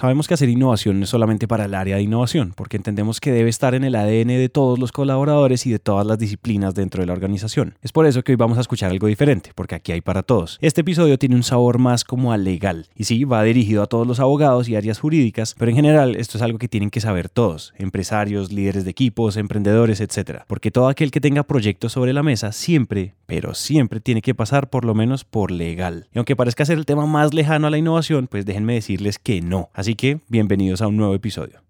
sabemos que hacer innovación no es solamente para el área de innovación, porque entendemos que debe estar en el ADN de todos los colaboradores y de todas las disciplinas dentro de la organización. Es por eso que hoy vamos a escuchar algo diferente, porque aquí hay para todos. Este episodio tiene un sabor más como a legal, y sí, va dirigido a todos los abogados y áreas jurídicas, pero en general esto es algo que tienen que saber todos, empresarios, líderes de equipos, emprendedores, etc. Porque todo aquel que tenga proyectos sobre la mesa siempre, pero siempre tiene que pasar por lo menos por legal. Y aunque parezca ser el tema más lejano a la innovación, pues déjenme decirles que no. Así que bienvenidos a un nuevo episodio.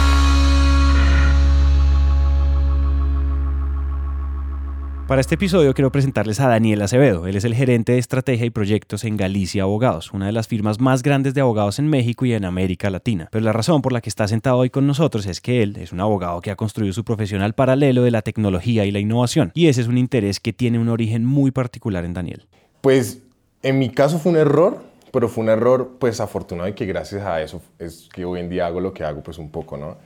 Para este episodio quiero presentarles a Daniel Acevedo. Él es el gerente de estrategia y proyectos en Galicia Abogados, una de las firmas más grandes de abogados en México y en América Latina. Pero la razón por la que está sentado hoy con nosotros es que él es un abogado que ha construido su profesión al paralelo de la tecnología y la innovación. Y ese es un interés que tiene un origen muy particular en Daniel. Pues en mi caso fue un error, pero fue un error pues afortunado y que gracias a eso es que hoy en día hago lo que hago pues un poco, ¿no?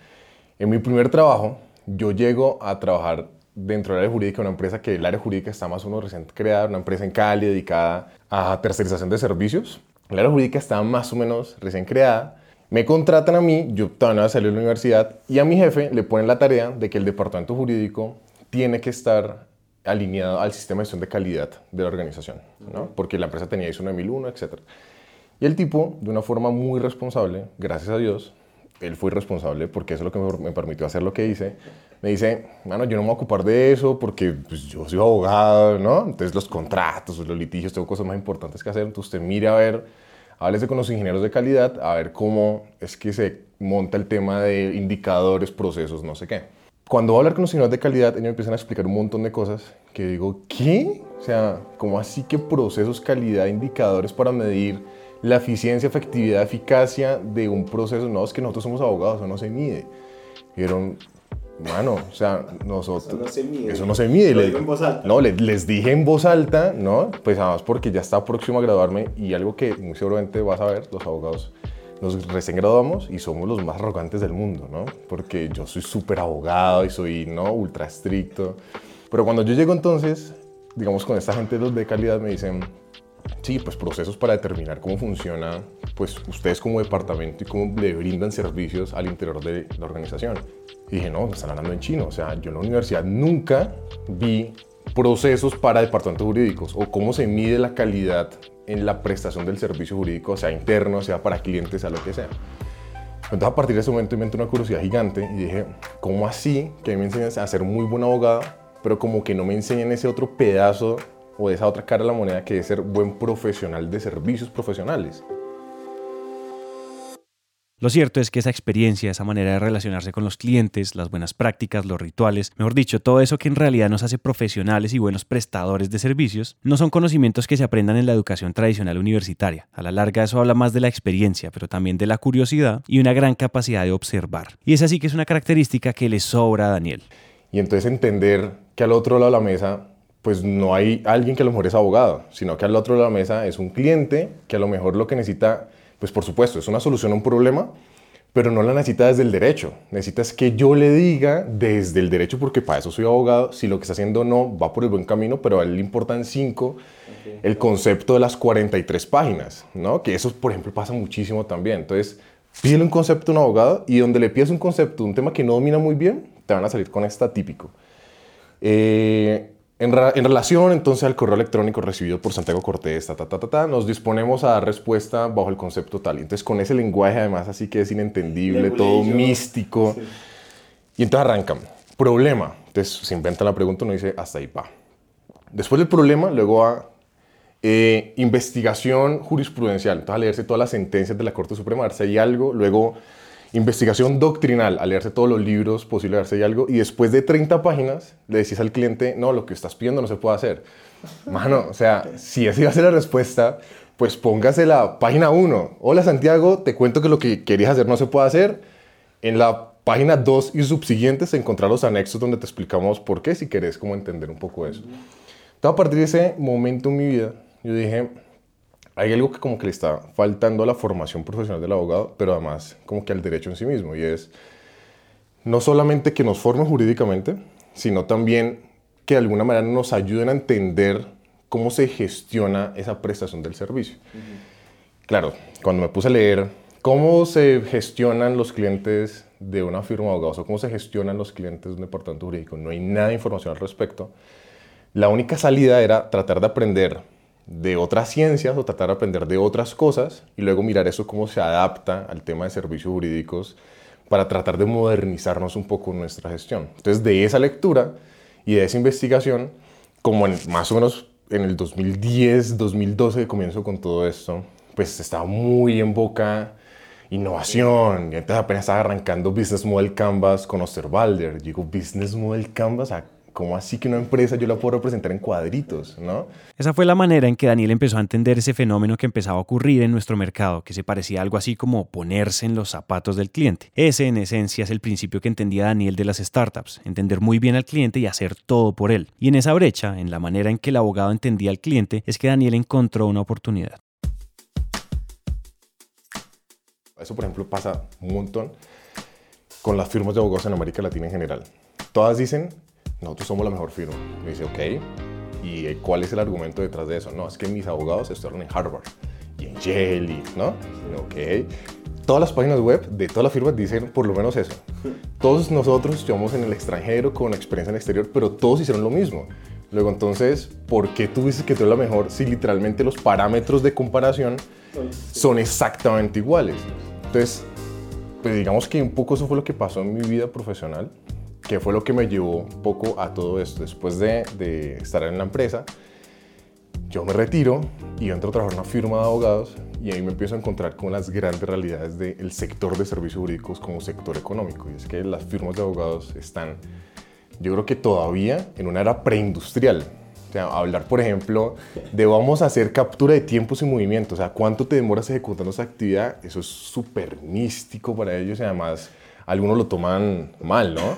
En mi primer trabajo yo llego a trabajar dentro del área jurídica, una empresa que el área jurídica está más o menos recién creada, una empresa en Cali dedicada a tercerización de servicios. El área jurídica está más o menos recién creada. Me contratan a mí, yo todavía no salir de la universidad, y a mi jefe le ponen la tarea de que el departamento jurídico tiene que estar alineado al sistema de gestión de calidad de la organización, ¿no? porque la empresa tenía ISO 9001, etc. Y el tipo, de una forma muy responsable, gracias a Dios, él fue responsable porque eso es lo que me, permitió hacer lo que hice. Me dice, bueno, yo no me voy a ocupar de eso porque pues, yo soy abogado, ¿no? Entonces los contratos, los litigios, tengo cosas más importantes que hacer. Entonces usted mire a ver, háblese con los ingenieros de calidad, a ver cómo es que se monta el tema de indicadores, procesos, no sé qué. Cuando voy a hablar con los ingenieros de calidad, ellos me empiezan a explicar un montón de cosas que digo, ¿qué? O sea, ¿cómo así que procesos, calidad, indicadores para medir la eficiencia, efectividad, eficacia de un proceso. No, es que nosotros somos abogados, eso no se mide. Dijeron, mano, o sea, nosotros... Eso no se mide. Eso no se mide. Le, en voz alta. No, les, dije en voz alta, ¿no? Pues además porque ya está próximo a graduarme y algo que muy seguramente vas a ver, los abogados nos recién graduamos y somos los más arrogantes del mundo, ¿no? Porque yo soy súper abogado y soy, ¿no? Ultra estricto. Pero cuando yo llego entonces, digamos, con esta gente de calidad me dicen, Sí, pues procesos para determinar cómo funciona, pues ustedes como departamento y cómo le brindan servicios al interior de la organización. Y dije, no, me están hablando en chino. O sea, yo en la universidad nunca vi procesos para departamentos jurídicos o cómo se mide la calidad en la prestación del servicio jurídico, sea interno, sea para clientes, sea lo que sea. Entonces a partir de ese momento me entró una curiosidad gigante y dije, ¿cómo así que me enseñan a ser muy buen abogado, pero como que no me enseñan ese otro pedazo o esa otra cara de la moneda que es ser buen profesional de servicios profesionales. Lo cierto es que esa experiencia, esa manera de relacionarse con los clientes, las buenas prácticas, los rituales, mejor dicho, todo eso que en realidad nos hace profesionales y buenos prestadores de servicios, no son conocimientos que se aprendan en la educación tradicional universitaria. A la larga eso habla más de la experiencia, pero también de la curiosidad y una gran capacidad de observar. Y es así que es una característica que le sobra a Daniel. Y entonces entender que al otro lado de la mesa pues no hay alguien que a lo mejor es abogado, sino que al otro lado de la mesa es un cliente que a lo mejor lo que necesita, pues por supuesto, es una solución a un problema, pero no la necesita desde el derecho. Necesitas que yo le diga desde el derecho, porque para eso soy abogado, si lo que está haciendo no va por el buen camino, pero a él le importan cinco, el concepto de las 43 páginas, ¿no? Que eso, por ejemplo, pasa muchísimo también. Entonces, pídele un concepto a un abogado y donde le pides un concepto, un tema que no domina muy bien, te van a salir con esta típico. Eh, en, relación entonces al correo electrónico recibido por Santiago Cortés, ta, ta, ta, ta, nos disponemos a dar respuesta bajo el concepto tal. Entonces con ese lenguaje además así que es inentendible, todo místico. Y entonces arrancan. Problema. Entonces se inventa la pregunta, uno dice, hasta ahí va. Después del problema, luego va eh, investigación jurisprudencial, entonces a leerse todas las sentencias de la Corte Suprema, a hay algo, luego investigación doctrinal, a leerse todos los libros si hay algo, y después de 30 páginas le decís al cliente, no, lo que estás pidiendo no se puede hacer. Mano, o sea, si esa iba a ser la respuesta, pues póngase la página 1. Hola Santiago, te cuento que lo que querías hacer no se puede hacer. En la página 2 y subsiguientes encontrar los anexos donde te explicamos por qué, si querés como entender un poco eso. Entonces, a partir de ese momento en mi vida, yo dije, hay algo que como que le está faltando a la formación profesional del abogado, pero además como que al derecho en sí mismo, y es no solamente que nos formen jurídicamente, sino también que de alguna manera nos ayuden a entender cómo se gestiona esa prestación del servicio. Claro, cuando me puse a leer cómo se gestionan los clientes de una firma de abogados o cómo se gestionan los clientes de un departamento jurídico, no hay nada de información al respecto. La única salida era tratar de aprender de otras ciencias o tratar de aprender de otras cosas y luego mirar eso cómo se adapta al tema de servicios jurídicos para tratar de modernizarnos un poco nuestra gestión. Entonces, de esa lectura y de esa investigación, como en, más o menos en el 2010, 2012 que comienzo con todo esto, pues estaba muy en boca innovación. Y entonces apenas estaba arrancando Business Model Canvas con Osterwalder. Digo, Business Model Canvas, ¿a ¿cómo así que una empresa yo la puedo representar en cuadritos, no? Esa fue la manera en que Daniel empezó a entender ese fenómeno que empezaba a ocurrir en nuestro mercado, que se parecía algo así como ponerse en los zapatos del cliente. Ese, en esencia, es el principio que entendía Daniel de las startups, entender muy bien al cliente y hacer todo por él. Y en esa brecha, en la manera en que el abogado entendía al cliente, es que Daniel encontró una oportunidad. Eso, por ejemplo, pasa un montón con las firmas de abogados en América Latina en general. Todas dicen nosotros somos la mejor firma. Me dice, ok, ¿y cuál es el argumento detrás de eso? No, es que mis abogados estudiaron en Harvard y en Yale, ¿no? Ok. Todas las páginas web de todas las firmas dicen por lo menos eso. Todos nosotros estuvimos en el extranjero con experiencia en el exterior, pero todos hicieron lo mismo. Luego, entonces, ¿por qué tú dices que tú eres la mejor si literalmente los parámetros de comparación son exactamente iguales? Entonces, pues digamos que un poco eso fue lo que pasó en mi vida profesional que fue lo que me llevó poco a todo esto. Después de, estar en la empresa, yo me retiro y entro a trabajar en una firma de abogados y ahí me empiezo a encontrar con las grandes realidades del sector de servicios jurídicos como sector económico. Y es que las firmas de abogados están, yo creo que todavía en una era preindustrial. O sea, hablar, por ejemplo, de vamos a hacer captura de tiempos y movimientos. O sea, ¿cuánto te demoras ejecutando esa actividad? Eso es súper místico para ellos y además algunos lo toman mal, ¿no?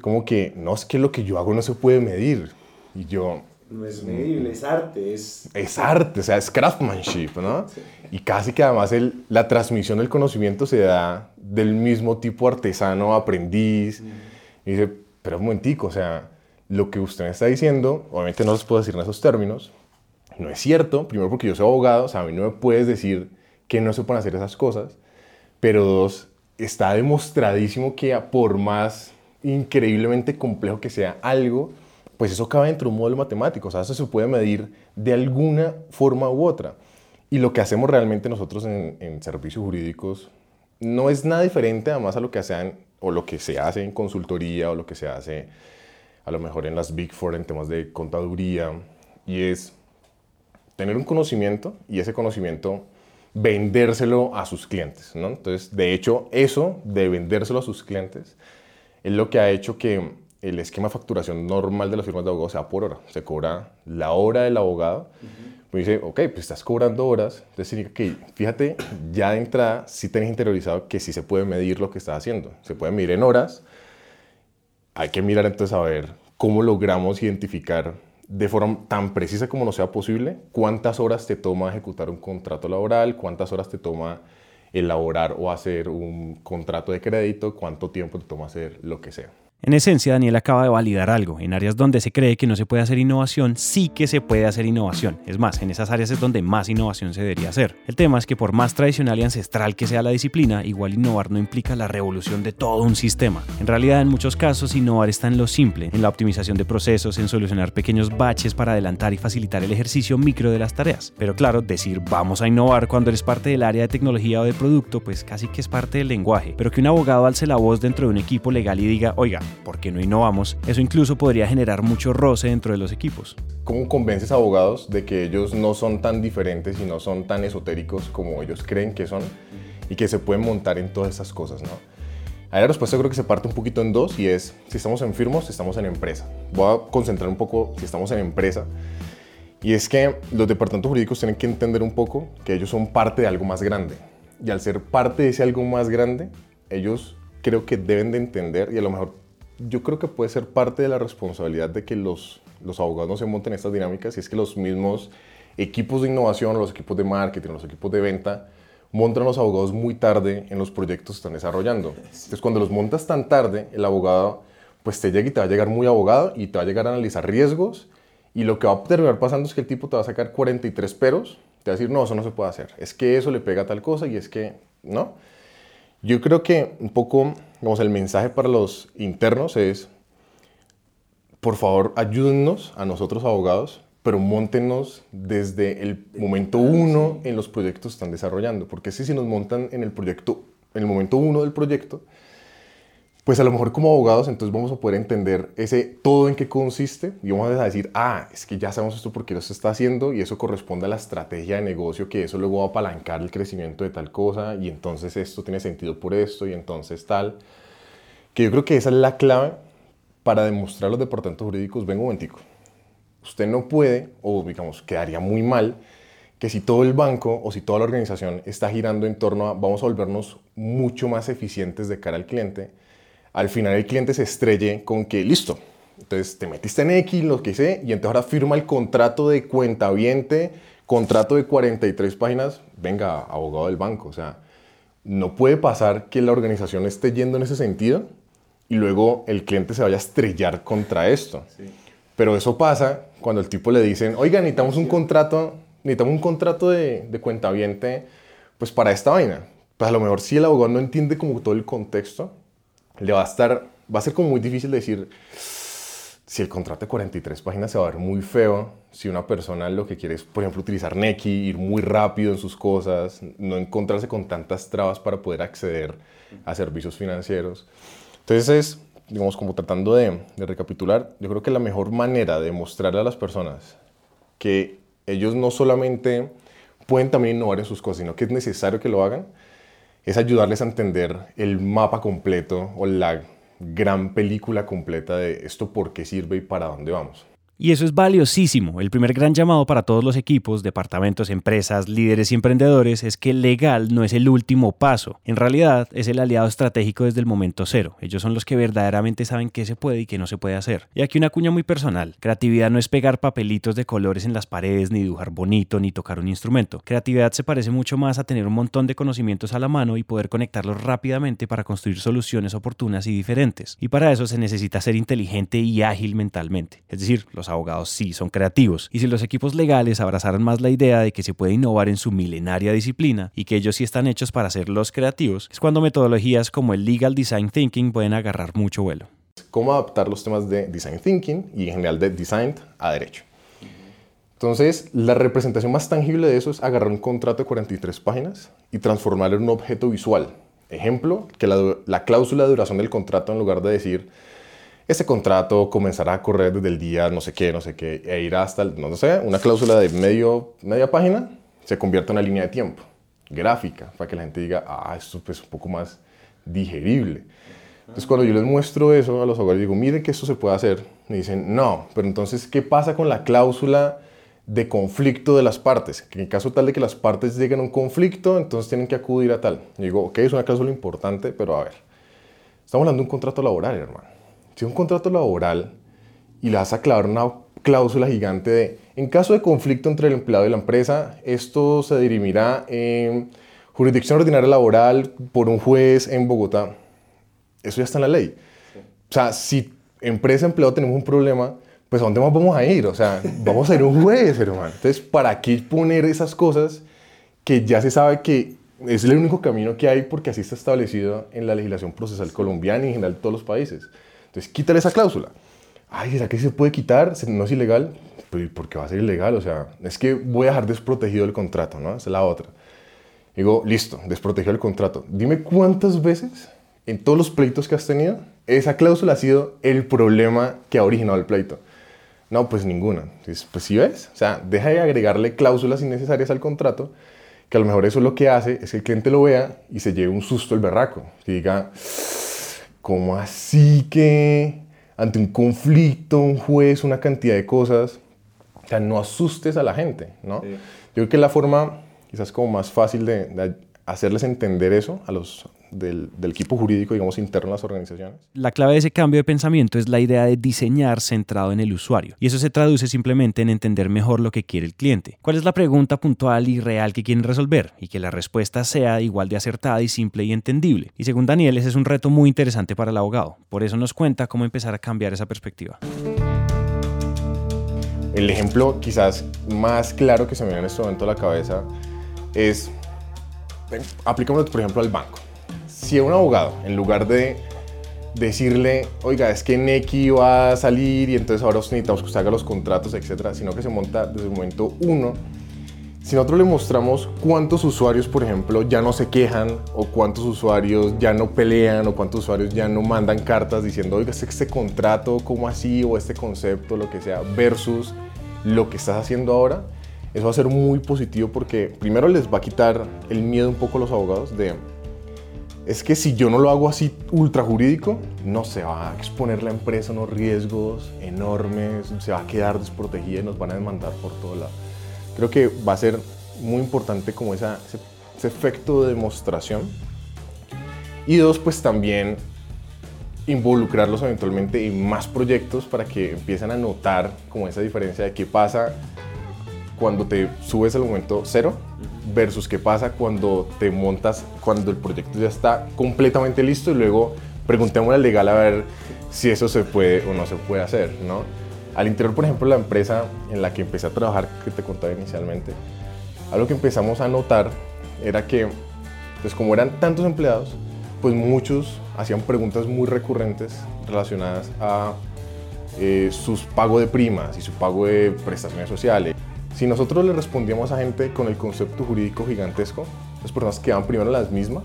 Como que, no, es que lo que yo hago no se puede medir. Y yo... No es medible, es arte, es... Es arte, o sea, es craftsmanship, ¿no? Y casi que además el, la transmisión del conocimiento se da del mismo tipo artesano, aprendiz. Y dice, pero un momentico, o sea, lo que usted me está diciendo, obviamente no les puedo decir en esos términos, no es cierto. Primero porque yo soy abogado, o sea, a mí no me puedes decir que no se pueden hacer esas cosas. Pero dos, está demostradísimo que por más increíblemente complejo que sea algo, pues eso cabe dentro de un modelo matemático, o sea, eso se puede medir de alguna forma u otra. Y lo que hacemos realmente nosotros en, servicios jurídicos no es nada diferente además a lo que hacen o lo que se hace en consultoría o lo que se hace a lo mejor en las Big Four en temas de contaduría y es tener un conocimiento y ese conocimiento vendérselo a sus clientes. ¿no? Entonces, de hecho, eso de vendérselo a sus clientes es lo que ha hecho que el esquema de facturación normal de las firmas de abogados sea por hora. Se cobra la hora del abogado. Pues dice, ok, pues estás cobrando horas. Entonces significa que, fíjate, ya de entrada sí tenés interiorizado que sí se puede medir lo que estás haciendo. Se puede medir en horas. Hay que mirar entonces a ver cómo logramos identificar de forma tan precisa como no sea posible cuántas horas te toma ejecutar un contrato laboral, cuántas horas te toma elaborar o hacer un contrato de crédito, cuánto tiempo te toma hacer lo que sea. En esencia, Daniel acaba de validar algo. En áreas donde se cree que no se puede hacer innovación, sí que se puede hacer innovación. Es más, en esas áreas es donde más innovación se debería hacer. El tema es que por más tradicional y ancestral que sea la disciplina, igual innovar no implica la revolución de todo un sistema. En realidad, en muchos casos, innovar está en lo simple, en la optimización de procesos, en solucionar pequeños baches para adelantar y facilitar el ejercicio micro de las tareas. Pero claro, decir vamos a innovar cuando eres parte del área de tecnología o de producto, pues casi que es parte del lenguaje. Pero que un abogado alce la voz dentro de un equipo legal y diga, oiga, ¿por qué no innovamos? Eso incluso podría generar mucho roce dentro de los equipos. ¿Cómo convences a abogados de que ellos no son tan diferentes y no son tan esotéricos como ellos creen que son y que se pueden montar en todas esas cosas, ¿no? Ahí la respuesta creo que se parte un poquito en dos y es si estamos en firmos, si estamos en empresa. Voy a concentrar un poco si estamos en empresa. Y es que los departamentos jurídicos tienen que entender un poco que ellos son parte de algo más grande. Y al ser parte de ese algo más grande, ellos creo que deben de entender y a lo mejor yo creo que puede ser parte de la responsabilidad de que los, los abogados no se monten estas dinámicas y es que los mismos equipos de innovación, los equipos de marketing, los equipos de venta, montan los abogados muy tarde en los proyectos que están desarrollando. Entonces, cuando los montas tan tarde, el abogado pues te llega y te va a llegar muy abogado y te va a llegar a analizar riesgos y lo que va a terminar pasando es que el tipo te va a sacar 43 peros, te va a decir, no, eso no se puede hacer, es que eso le pega a tal cosa y es que, ¿no? Yo creo que un poco, digamos, el mensaje para los internos es, por favor, ayúdennos a nosotros abogados pero montenos desde el momento uno en los proyectos que están desarrollando, porque si, si nos montan en el proyecto, en el momento uno del proyecto, pues a lo mejor como abogados entonces vamos a poder entender ese todo en qué consiste y vamos a decir, ah, es que ya sabemos esto porque lo se está haciendo y eso corresponde a la estrategia de negocio, que eso luego va a apalancar el crecimiento de tal cosa y entonces esto tiene sentido por esto y entonces tal. Que yo creo que esa es la clave para demostrar los departamentos jurídicos, vengo un momentico, usted no puede, o digamos, quedaría muy mal, que si todo el banco o si toda la organización está girando en torno a vamos a volvernos mucho más eficientes de cara al cliente, al final el cliente se estrelle con que listo, entonces te metiste en X, lo que sé, y entonces ahora firma el contrato de cuenta viente, contrato de 43 páginas, venga, abogado del banco, o sea, no puede pasar que la organización esté yendo en ese sentido y luego el cliente se vaya a estrellar contra esto. Sí. Pero eso pasa cuando el tipo le dicen, oiga, necesitamos un contrato, necesitamos un contrato de, de cuentaviente, pues para esta vaina. Pues a lo mejor si el abogado no entiende como todo el contexto, le va a estar, va a ser como muy difícil decir, si el contrato de 43 páginas se va a ver muy feo, si una persona lo que quiere es, por ejemplo, utilizar Neki, ir muy rápido en sus cosas, no encontrarse con tantas trabas para poder acceder a servicios financieros. Entonces es digamos, como tratando de, recapitular, yo creo que la mejor manera de mostrarle a las personas que ellos no solamente pueden también innovar en sus cosas, sino que es necesario que lo hagan, es ayudarles a entender el mapa completo o la gran película completa de esto por qué sirve y para dónde vamos. Y eso es valiosísimo. El primer gran llamado para todos los equipos, departamentos, empresas, líderes y emprendedores es que legal no es el último paso. En realidad es el aliado estratégico desde el momento cero. Ellos son los que verdaderamente saben qué se puede y qué no se puede hacer. Y aquí una cuña muy personal. Creatividad no es pegar papelitos de colores en las paredes, ni dibujar bonito, ni tocar un instrumento. Creatividad se parece mucho más a tener un montón de conocimientos a la mano y poder conectarlos rápidamente para construir soluciones oportunas y diferentes. Y para eso se necesita ser inteligente y ágil mentalmente. Es decir, los abogados sí son creativos. Y si los equipos legales abrazaran más la idea de que se puede innovar en su milenaria disciplina y que ellos sí están hechos para ser los creativos, es cuando metodologías como el Legal Design Thinking pueden agarrar mucho vuelo. Cómo adaptar los temas de Design Thinking y en general de Design a Derecho. Entonces, la representación más tangible de eso es agarrar un contrato de 43 páginas y transformarlo en un objeto visual. Ejemplo, que la, la cláusula de duración del contrato, en lugar de decir ese contrato comenzará a correr desde el día no sé qué, no sé qué, e irá hasta, el, no sé, una cláusula de medio, media página, se convierte en una línea de tiempo gráfica, para que la gente diga, ah, esto es pues, un poco más digerible. Entonces, cuando yo les muestro eso a los abogados, digo, miren que esto se puede hacer, me dicen, no, pero entonces, ¿qué pasa con la cláusula de conflicto de las partes? Que en caso tal de que las partes lleguen a un conflicto, entonces tienen que acudir a tal. Y digo, ok, es una cláusula importante, pero a ver, estamos hablando de un contrato laboral, hermano si un contrato laboral y le vas a clavar una cláusula gigante de, en caso de conflicto entre el empleado y la empresa, esto se dirimirá en jurisdicción ordinaria laboral por un juez en Bogotá. Eso ya está en la ley. O sea, si empresa empleado tenemos un problema, pues ¿a dónde más vamos a ir? O sea, vamos a ir a un juez, hermano. Entonces, ¿para qué poner esas cosas que ya se sabe que es el único camino que hay porque así está establecido en la legislación procesal colombiana y en general todos los países? Entonces, quítale esa cláusula. Ay, ¿será que se puede quitar? ¿No es ilegal? Pues, ¿por qué va a ser ilegal? O sea, es que voy a dejar desprotegido el contrato, ¿no? Esa es la otra. Digo, listo, desprotegido el contrato. Dime cuántas veces en todos los pleitos que has tenido, esa cláusula ha sido el problema que ha originado el pleito. No, pues ninguna. Pues, pues sí ves, o sea, deja de agregarle cláusulas innecesarias al contrato, que a lo mejor eso lo que hace es que el cliente lo vea y se lleve un susto el berraco. Que diga, ¿cómo así que ante un conflicto, un juez, una cantidad de cosas? O sea, no asustes a la gente, ¿no? Yo creo que la forma quizás como más fácil de, de hacerles entender eso a los, del, equipo jurídico, digamos, interno en las organizaciones. La clave de ese cambio de pensamiento es la idea de diseñar centrado en el usuario. Y eso se traduce simplemente en entender mejor lo que quiere el cliente. ¿Cuál es la pregunta puntual y real que quieren resolver? Y que la respuesta sea igual de acertada y simple y entendible. Y según Daniel, ese es un reto muy interesante para el abogado. Por eso nos cuenta cómo empezar a cambiar esa perspectiva. El ejemplo quizás más claro que se me viene en este momento a la cabeza es, aplicamos por ejemplo al banco si un abogado, en lugar de decirle, oiga, es que Neki va a salir y entonces ahora necesitamos que usted haga los contratos, etcétera, sino que se monta desde el momento uno. Si nosotros le mostramos cuántos usuarios, por ejemplo, ya no se quejan, o cuántos usuarios ya no pelean, o cuántos usuarios ya no mandan cartas diciendo, oiga, este, este contrato, ¿cómo así? O este concepto, lo que sea, versus lo que estás haciendo ahora, eso va a ser muy positivo porque primero les va a quitar el miedo un poco a los abogados de es que si yo no lo hago así ultra jurídico, no se va a exponer la empresa a unos riesgos enormes, se va a quedar desprotegida y nos van a demandar por todo lado. Creo que va a ser muy importante como ese, ese efecto de demostración. Y dos, pues también involucrarlos eventualmente en más proyectos para que empiecen a notar como esa diferencia de qué pasa cuando te subes al momento cero versus qué pasa cuando te montas, cuando el proyecto ya está completamente listo y luego preguntémosle al legal a ver si eso se puede o no se puede hacer, ¿no? Al interior, por ejemplo, la empresa en la que empecé a trabajar, que te contaba inicialmente, algo que empezamos a notar era que, pues como eran tantos empleados, pues muchos hacían preguntas muy recurrentes relacionadas a eh, sus pagos de primas y su pago de prestaciones sociales. Si nosotros le respondíamos a gente con el concepto jurídico gigantesco, las personas quedaban primero las mismas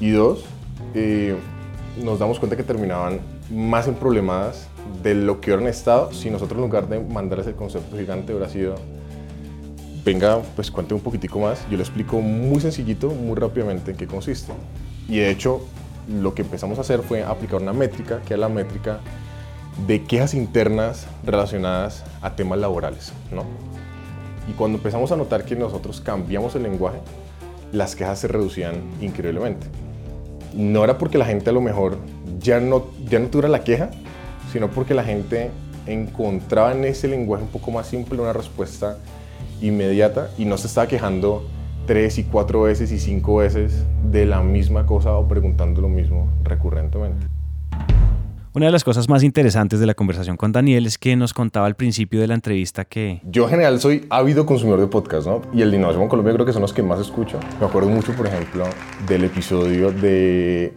y dos, eh, nos damos cuenta que terminaban más emproblemadas de lo que hubieran estado si nosotros en lugar de mandarles el concepto gigante hubiera sido venga, pues cuente un poquitico más, yo le explico muy sencillito, muy rápidamente en qué consiste. Y de hecho, lo que empezamos a hacer fue aplicar una métrica, que es la métrica de quejas internas relacionadas a temas laborales, ¿no? Y cuando empezamos a notar que nosotros cambiamos el lenguaje, las quejas se reducían increíblemente. No era porque la gente a lo mejor ya no, ya no tuviera la queja, sino porque la gente encontraba en ese lenguaje un poco más simple una respuesta inmediata y no se estaba quejando tres y cuatro veces y cinco veces de la misma cosa o preguntando lo mismo recurrentemente. Una de las cosas más interesantes de la conversación con Daniel es que nos contaba al principio de la entrevista que... Yo en general soy ávido consumidor de podcast, ¿no? Y el de Innovación en Colombia creo que son los que más escucho. Me acuerdo mucho, por ejemplo, del episodio de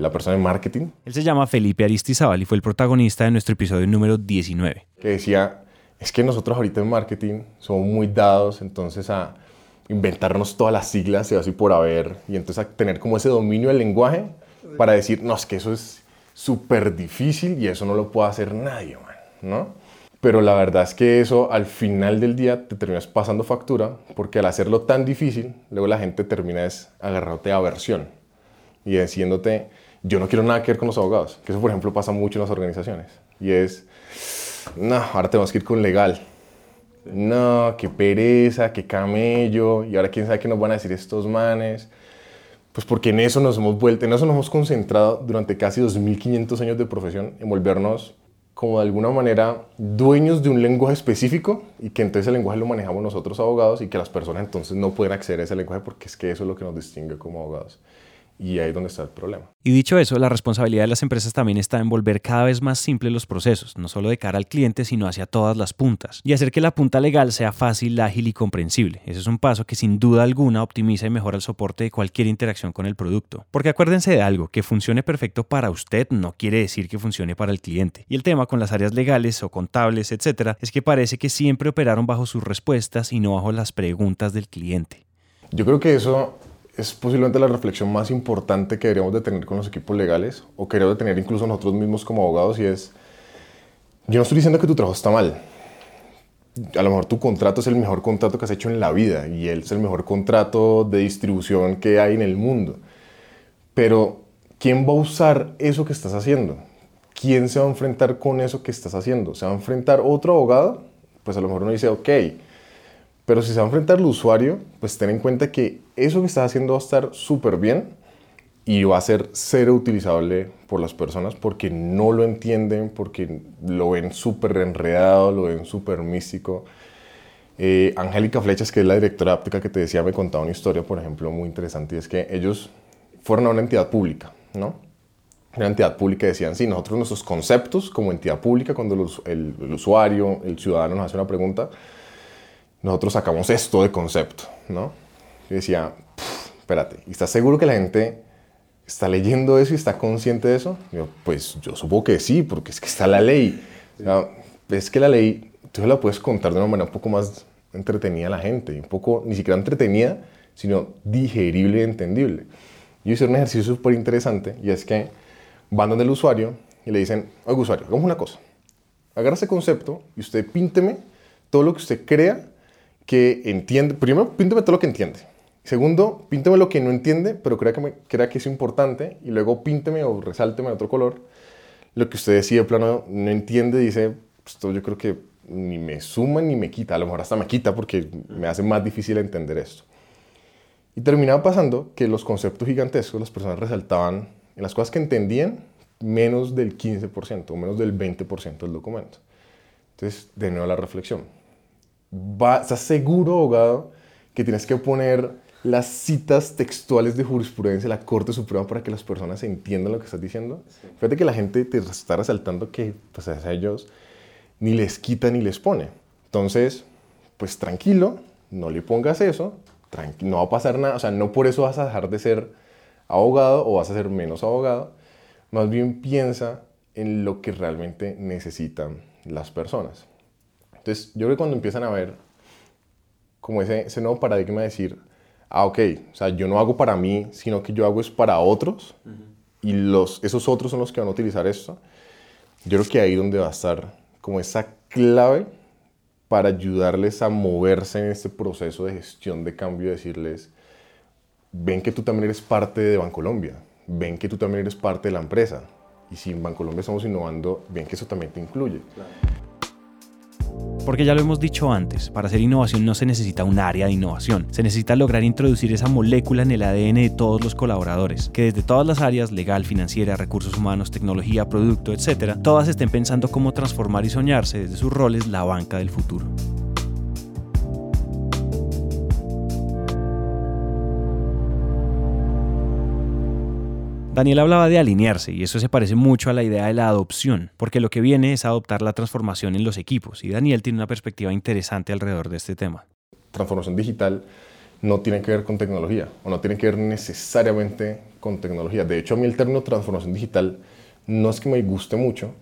la persona de marketing. Él se llama Felipe Aristizábal y fue el protagonista de nuestro episodio número 19. Que decía, es que nosotros ahorita en marketing somos muy dados entonces a inventarnos todas las siglas y así por haber, y entonces a tener como ese dominio del lenguaje para decir, no, es que eso es súper difícil y eso no lo puede hacer nadie, man, ¿no? Pero la verdad es que eso al final del día te terminas pasando factura porque al hacerlo tan difícil, luego la gente termina es agarrándote aversión y diciéndote, yo no quiero nada que ver con los abogados. Que eso, por ejemplo, pasa mucho en las organizaciones. Y es, no, ahora tenemos que ir con legal. No, qué pereza, qué camello. Y ahora quién sabe qué nos van a decir estos manes. Pues porque en eso nos hemos vuelto, en eso nos hemos concentrado durante casi 2.500 años de profesión, en volvernos como de alguna manera dueños de un lenguaje específico y que entonces el lenguaje lo manejamos nosotros abogados y que las personas entonces no pueden acceder a ese lenguaje porque es que eso es lo que nos distingue como abogados. Y ahí es donde está el problema. Y dicho eso, la responsabilidad de las empresas también está en volver cada vez más simples los procesos, no solo de cara al cliente, sino hacia todas las puntas. Y hacer que la punta legal sea fácil, ágil y comprensible. Ese es un paso que sin duda alguna optimiza y mejora el soporte de cualquier interacción con el producto. Porque acuérdense de algo, que funcione perfecto para usted no quiere decir que funcione para el cliente. Y el tema con las áreas legales o contables, etcétera, es que parece que siempre operaron bajo sus respuestas y no bajo las preguntas del cliente. Yo creo que eso es posiblemente la reflexión más importante que deberíamos de tener con los equipos legales o que deberíamos de tener incluso nosotros mismos como abogados y es, yo no estoy diciendo que tu trabajo está mal. A lo mejor tu contrato es el mejor contrato que has hecho en la vida y él es el mejor contrato de distribución que hay en el mundo. Pero, ¿quién va a usar eso que estás haciendo? ¿Quién se va a enfrentar con eso que estás haciendo? ¿Se va a enfrentar otro abogado? Pues a lo mejor uno dice, ok, pero si se va a enfrentar el usuario, pues ten en cuenta que eso que estás haciendo va a estar súper bien y va a ser cero utilizable por las personas porque no lo entienden, porque lo ven súper enredado, lo ven súper místico. Eh, Angélica Flechas, que es la directora áptica que te decía, me contaba una historia, por ejemplo, muy interesante, y es que ellos fueron a una entidad pública, ¿no? Una entidad pública decían, sí, nosotros nuestros conceptos como entidad pública, cuando el, el usuario, el ciudadano nos hace una pregunta, nosotros sacamos esto de concepto, ¿no? Y decía, espérate, ¿y estás seguro que la gente está leyendo eso y está consciente de eso? yo, pues yo supongo que sí, porque es que está la ley. es que la ley, tú la puedes contar de una manera un poco más entretenida a la gente, un poco, ni siquiera entretenida, sino digerible y entendible. Yo hice un ejercicio súper interesante y es que van donde el usuario y le dicen, oye usuario, hagamos una cosa. Agarra ese concepto y usted pínteme todo lo que usted crea que entiende, primero, pínteme todo lo que entiende. Segundo, pínteme lo que no entiende, pero crea que, me, crea que es importante. Y luego pínteme o resálteme de otro color lo que usted decide, plano, no entiende, dice, esto yo creo que ni me suma ni me quita. A lo mejor hasta me quita porque me hace más difícil entender esto. Y terminaba pasando que los conceptos gigantescos, las personas resaltaban en las cosas que entendían menos del 15% o menos del 20% del documento. Entonces, de nuevo la reflexión ¿estás seguro, abogado, que tienes que poner las citas textuales de jurisprudencia de la Corte Suprema para que las personas entiendan lo que estás diciendo? Fíjate que la gente te está resaltando que pues, a ellos ni les quita ni les pone. Entonces, pues tranquilo, no le pongas eso, no va a pasar nada, o sea, no por eso vas a dejar de ser abogado o vas a ser menos abogado, más bien piensa en lo que realmente necesitan las personas. Entonces, yo creo que cuando empiezan a ver como ese, ese nuevo paradigma de decir, ah, ok, o sea, yo no hago para mí, sino que yo hago es para otros, y los, esos otros son los que van a utilizar esto, yo creo que ahí donde va a estar como esa clave para ayudarles a moverse en este proceso de gestión de cambio, decirles, ven que tú también eres parte de Bancolombia, ven que tú también eres parte de la empresa, y si en Bancolombia estamos innovando, ven que eso también te incluye. Porque ya lo hemos dicho antes, para hacer innovación no se necesita un área de innovación, se necesita lograr introducir esa molécula en el ADN de todos los colaboradores, que desde todas las áreas, legal, financiera, recursos humanos, tecnología, producto, etc., todas estén pensando cómo transformar y soñarse desde sus roles la banca del futuro. Daniel hablaba de alinearse y eso se parece mucho a la idea de la adopción, porque lo que viene es adoptar la transformación en los equipos y Daniel tiene una perspectiva interesante alrededor de este tema. Transformación digital no tiene que ver con tecnología o no tiene que ver necesariamente con tecnología. De hecho, a mí el término transformación digital no es que me guste mucho,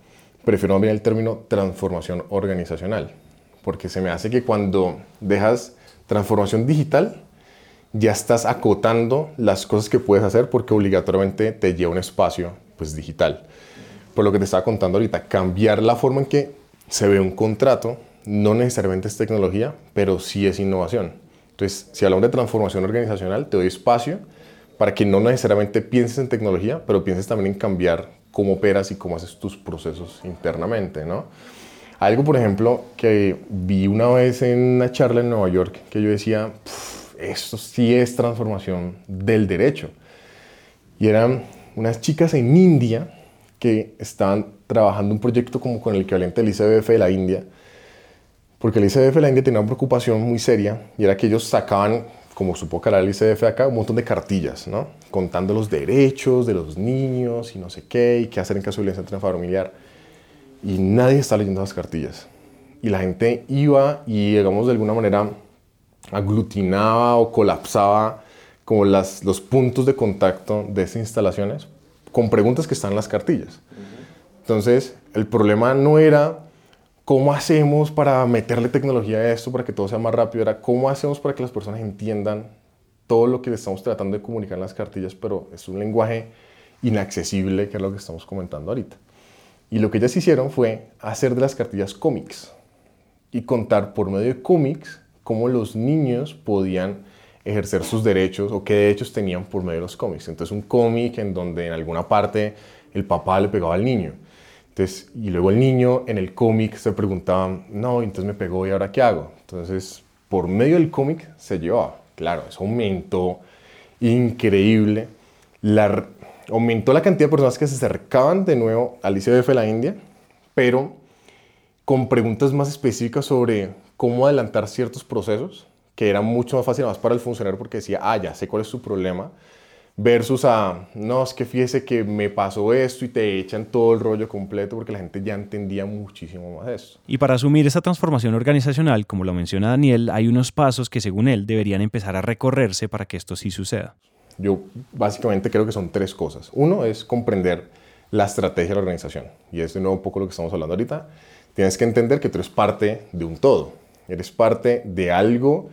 prefiero bien el término transformación organizacional, porque se me hace que cuando dejas transformación digital, ya estás acotando las cosas que puedes hacer porque obligatoriamente te lleva un espacio pues, digital. Por lo que te estaba contando ahorita, cambiar la forma en que se ve un contrato no necesariamente es tecnología, pero sí es innovación. Entonces, si hablamos de transformación organizacional, te doy espacio para que no necesariamente pienses en tecnología, pero pienses también en cambiar cómo operas y cómo haces tus procesos internamente, ¿no? Algo, por ejemplo, que vi una vez en una charla en Nueva York, que yo decía, esto sí es transformación del derecho. Y eran unas chicas en India que estaban trabajando un proyecto como con el equivalente del ICBF de la India, porque el ICBF de la India tenía una preocupación muy seria y era que ellos sacaban, como supo que era el ICBF acá, un montón de cartillas, ¿no? Contando los derechos de los niños y no sé qué, y qué hacer en caso de violencia intrafamiliar. Y nadie está leyendo las cartillas. Y la gente iba y, digamos, de alguna manera aglutinaba o colapsaba como las, los puntos de contacto de esas instalaciones con preguntas que están en las cartillas. Entonces, el problema no era cómo hacemos para meterle tecnología a esto para que todo sea más rápido, era cómo hacemos para que las personas entiendan todo lo que le estamos tratando de comunicar en las cartillas, pero es un lenguaje inaccesible, que es lo que estamos comentando ahorita. Y lo que ellas hicieron fue hacer de las cartillas cómics y contar por medio de cómics cómo los niños podían ejercer sus derechos o qué derechos tenían por medio de los cómics. Entonces un cómic en donde en alguna parte el papá le pegaba al niño. Entonces, y luego el niño en el cómic se preguntaba, no, entonces me pegó y ahora qué hago. Entonces, por medio del cómic se llevaba. Claro, eso aumentó increíble. La, aumentó la cantidad de personas que se acercaban de nuevo al ICBF de la India, pero con preguntas más específicas sobre cómo adelantar ciertos procesos, que era mucho más fácil más para el funcionario porque decía, ah, ya sé cuál es su problema, versus a, no, es que fíjese que me pasó esto y te echan todo el rollo completo porque la gente ya entendía muchísimo más esto. Y para asumir esa transformación organizacional, como lo menciona Daniel, hay unos pasos que según él deberían empezar a recorrerse para que esto sí suceda. Yo básicamente creo que son tres cosas. Uno es comprender la estrategia de la organización. Y es de nuevo un poco lo que estamos hablando ahorita. Tienes que entender que tú eres parte de un todo. Eres parte de algo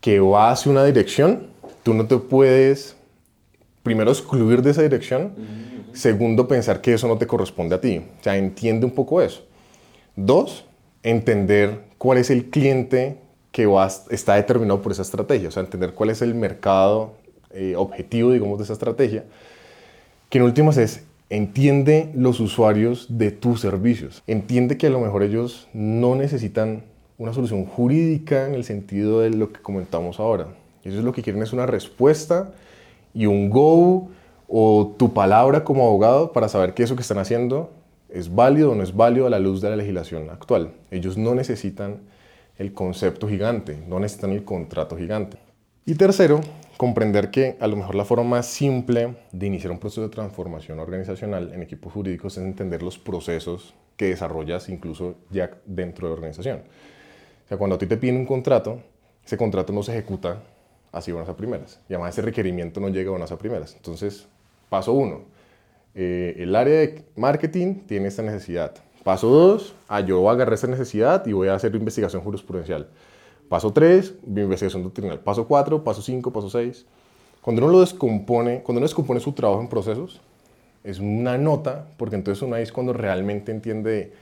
que va hacia una dirección. Tú no te puedes, primero, excluir de esa dirección. Segundo, pensar que eso no te corresponde a ti. O sea, entiende un poco eso. Dos, entender cuál es el cliente que va, está determinado por esa estrategia. O sea, entender cuál es el mercado eh, objetivo, digamos, de esa estrategia, que en últimas es entiende los usuarios de tus servicios. Entiende que a lo mejor ellos no necesitan una solución jurídica en el sentido de lo que comentamos ahora. Ellos lo que quieren es una respuesta y un go o tu palabra como abogado para saber que eso que están haciendo es válido o no es válido a la luz de la legislación actual. Ellos no necesitan el concepto gigante, no necesitan el contrato gigante. Y tercero, comprender que a lo mejor la forma más simple de iniciar un proceso de transformación organizacional en equipos jurídicos es entender los procesos que desarrollas incluso ya dentro de la organización. O sea, cuando a ti te piden un contrato, ese contrato no se ejecuta así buenas a primeras. Y además ese requerimiento no llega a buenas a primeras. Entonces, paso uno, eh, el área de marketing tiene esta necesidad. Paso dos, ah, yo agarré esa necesidad y voy a hacer investigación jurisprudencial. Paso 3, investigación doctrinal. Paso 4, paso 5, paso 6. Cuando uno lo descompone, cuando uno descompone su trabajo en procesos, es una nota, porque entonces uno ahí es cuando realmente entiende,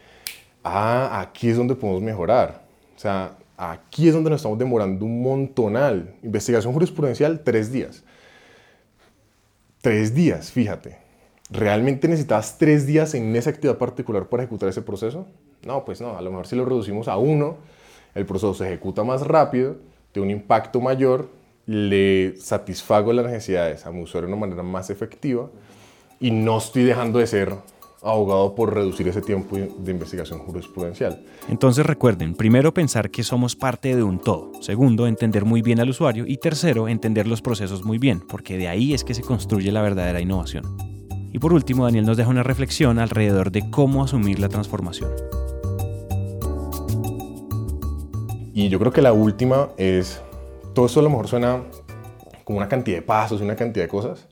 ah, aquí es donde podemos mejorar. O sea, aquí es donde nos estamos demorando un montonal. Investigación jurisprudencial, tres días. Tres días, fíjate. ¿Realmente necesitas tres días en esa actividad particular para ejecutar ese proceso? No, pues no, a lo mejor si lo reducimos a uno, el proceso se ejecuta más rápido, tiene un impacto mayor, le satisfago las necesidades a mi usuario de una manera más efectiva y no estoy dejando de ser abogado por reducir ese tiempo de investigación jurisprudencial. Entonces recuerden, primero pensar que somos parte de un todo, segundo, entender muy bien al usuario y tercero, entender los procesos muy bien, porque de ahí es que se construye la verdadera innovación. Y por último, Daniel nos deja una reflexión alrededor de cómo asumir la transformación. Y yo creo que la última es, todo esto a lo mejor suena como una cantidad de pasos, una cantidad de cosas,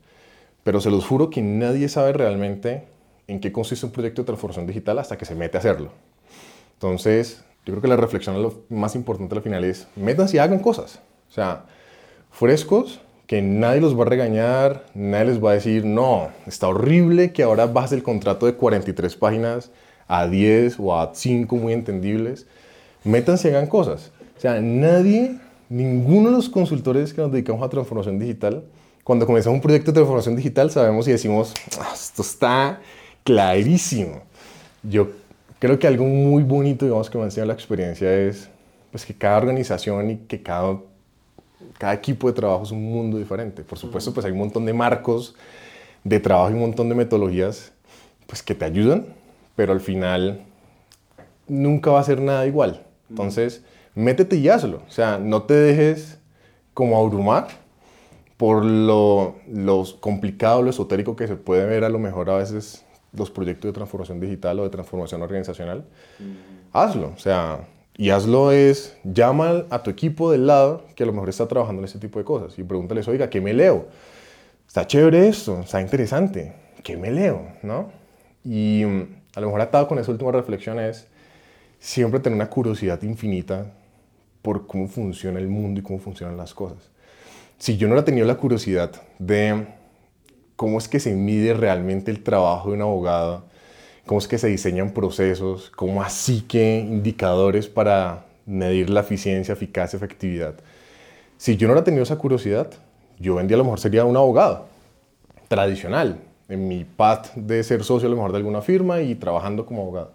pero se los juro que nadie sabe realmente en qué consiste un proyecto de transformación digital hasta que se mete a hacerlo. Entonces, yo creo que la reflexión lo más importante al final es, métanse y hagan cosas. O sea, frescos, que nadie los va a regañar, nadie les va a decir, no, está horrible que ahora bajes el contrato de 43 páginas a 10 o a 5 muy entendibles. Métanse y hagan cosas. O sea, nadie, ninguno de los consultores que nos dedicamos a transformación digital, cuando comenzamos un proyecto de transformación digital, sabemos y decimos, ah, esto está clarísimo. Yo creo que algo muy bonito, digamos, que me ha enseñado la experiencia es pues, que cada organización y que cada, cada equipo de trabajo es un mundo diferente. Por supuesto, pues hay un montón de marcos de trabajo y un montón de metodologías pues, que te ayudan, pero al final nunca va a ser nada igual. Entonces, métete y hazlo. O sea, no te dejes como abrumar por lo, complicado, lo esotérico que se puede ver a lo mejor a veces los proyectos de transformación digital o de transformación organizacional. Hazlo. O sea, y hazlo es, llama a tu equipo del lado que a lo mejor está trabajando en ese tipo de cosas y pregúntales, oiga, ¿qué me leo? Está chévere esto, está interesante. ¿Qué me leo? ¿No? Y mm, a lo mejor atado con esa última reflexión es, siempre tener una curiosidad infinita por cómo funciona el mundo y cómo funcionan las cosas. si yo no hubiera tenido la curiosidad de cómo es que se mide realmente el trabajo de un abogado, cómo es que se diseñan procesos, cómo así que indicadores para medir la eficiencia, eficacia, efectividad. Si yo no hubiera tenido esa curiosidad, yo vendía a lo mejor sería un abogado tradicional, en mi path de ser socio a lo mejor de alguna firma y trabajando como abogado.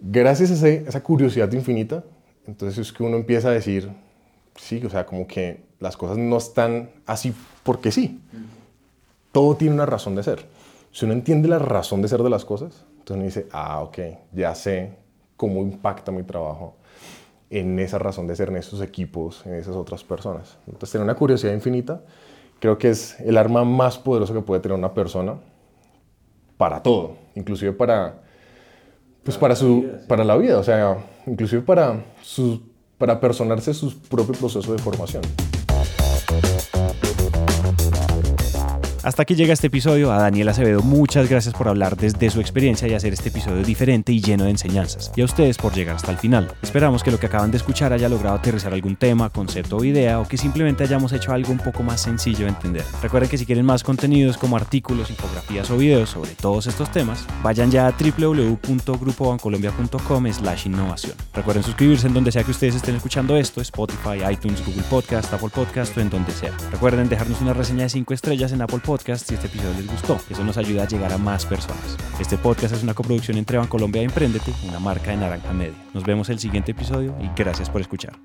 Gracias a esa curiosidad infinita, entonces es que uno empieza a decir, sí, o sea, como que las cosas no están así porque sí. Todo tiene una razón de ser. Si uno entiende la razón de ser de las cosas, entonces uno dice, ah, ok, ya sé cómo impacta mi trabajo en esa razón de ser, en esos equipos, en esas otras personas. Entonces, tener una curiosidad infinita creo que es el arma más poderosa que puede tener una persona para todo, inclusive para, pues para, su, para la vida, o sea, inclusive para, su, para personarse su propio proceso de formación. Hasta aquí llega este episodio. A Daniel Acevedo, muchas gracias por hablar desde su experiencia y hacer este episodio diferente y lleno de enseñanzas. Y a ustedes por llegar hasta el final. Esperamos que lo que acaban de escuchar haya logrado aterrizar algún tema, concepto o idea o que simplemente hayamos hecho algo un poco más sencillo de entender. Recuerden que si quieren más contenidos como artículos, infografías o videos sobre todos estos temas, vayan ya a www.grupobancolombia.com slash innovación. Recuerden suscribirse en donde sea que ustedes estén escuchando esto, Spotify, iTunes, Google Podcast, Apple Podcast o en donde sea. Recuerden dejarnos una reseña de 5 estrellas en Apple Podcast podcast si este episodio les gustó. Eso nos ayuda a llegar a más personas. Este podcast es una coproducción entre Bancolombia y Emprendete, una marca de Naranja Media. Nos vemos el siguiente episodio y gracias por escuchar.